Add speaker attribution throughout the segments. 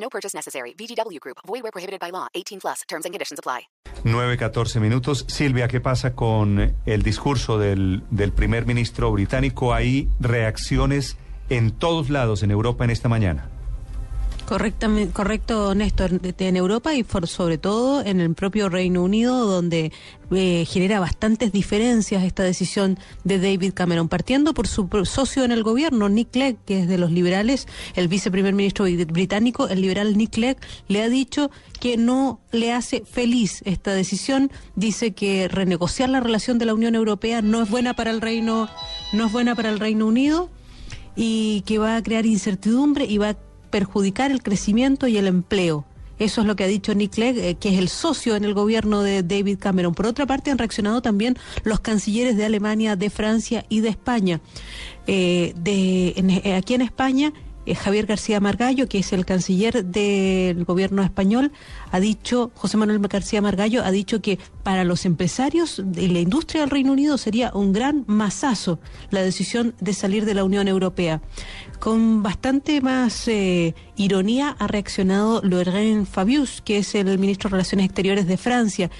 Speaker 1: No purchase necessary. VGW Group. Void where prohibited by law. 18 plus. Terms and conditions apply.
Speaker 2: 9-14 minutos. Silvia, ¿qué pasa con el discurso del, del primer ministro británico? Hay reacciones en todos lados en Europa en esta mañana.
Speaker 3: Correctamente, correcto, Néstor, en Europa y sobre todo en el propio Reino Unido, donde eh, genera bastantes diferencias esta decisión de David Cameron, partiendo por su socio en el gobierno, Nick Clegg, que es de los liberales, el viceprimer ministro británico, el liberal Nick Clegg, le ha dicho que no le hace feliz esta decisión, dice que renegociar la relación de la Unión Europea no es buena para el Reino, no es buena para el Reino Unido y que va a crear incertidumbre y va a perjudicar el crecimiento y el empleo. Eso es lo que ha dicho Nick Clegg, eh, que es el socio en el gobierno de David Cameron. Por otra parte, han reaccionado también los cancilleres de Alemania, de Francia y de España. Eh, de, eh, aquí en España, Javier García Margallo, que es el canciller del gobierno español, ha dicho, José Manuel García Margallo ha dicho que para los empresarios de la industria del Reino Unido sería un gran masazo la decisión de salir de la Unión Europea. Con bastante más eh, ironía ha reaccionado Laurent Fabius, que es el ministro de Relaciones Exteriores de Francia,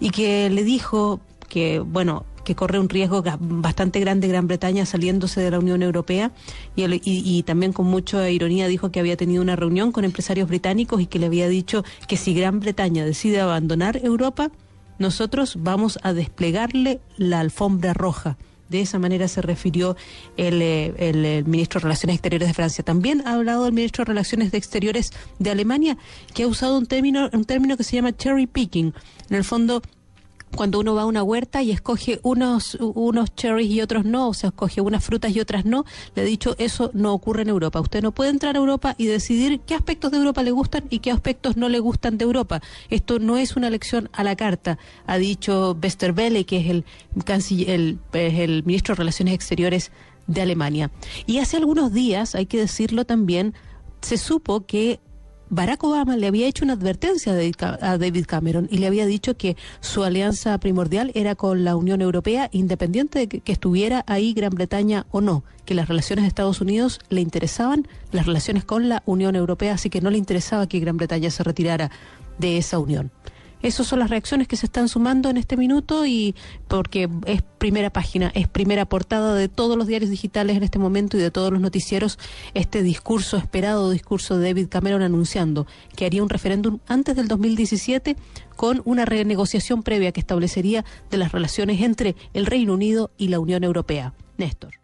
Speaker 3: y que le dijo que, bueno, que corre un riesgo bastante grande Gran Bretaña saliéndose de la Unión Europea y, también con mucha ironía dijo que había tenido una reunión con empresarios británicos y que le había dicho que si Gran Bretaña decide abandonar Europa, nosotros vamos a desplegarle la alfombra roja. De esa manera se refirió el, eh, el, ministro de Relaciones Exteriores de Francia. También ha hablado el ministro de Relaciones Exteriores de Alemania, que ha usado un término, un término que se llama cherry picking. En el fondo, cuando uno va a una huerta y escoge unos, unos cherries y otros no, o sea, escoge unas frutas y otras no, le he dicho, eso no ocurre en Europa. Usted no puede entrar a Europa y decidir qué aspectos de Europa le gustan y qué aspectos no le gustan de Europa. Esto no es una elección a la carta, ha dicho Westerwelle, que es el, el, el ministro de Relaciones Exteriores de Alemania. Y hace algunos días, hay que decirlo también, se supo que Barack Obama le había hecho una advertencia a David Cameron y le había dicho que su alianza primordial era con la Unión Europea, independiente de que, estuviera ahí Gran Bretaña o no, que las relaciones de Estados Unidos le interesaban, las relaciones con la Unión Europea, así que no le interesaba que Gran Bretaña se retirara de esa unión. Esas son las reacciones que se están sumando en este minuto y porque es primera página, es primera portada de todos los diarios digitales en este momento y de todos los noticieros este discurso esperado, discurso de David Cameron anunciando que haría un referéndum antes del 2017 con una renegociación previa que establecería de las relaciones entre el Reino Unido y la Unión Europea. Néstor.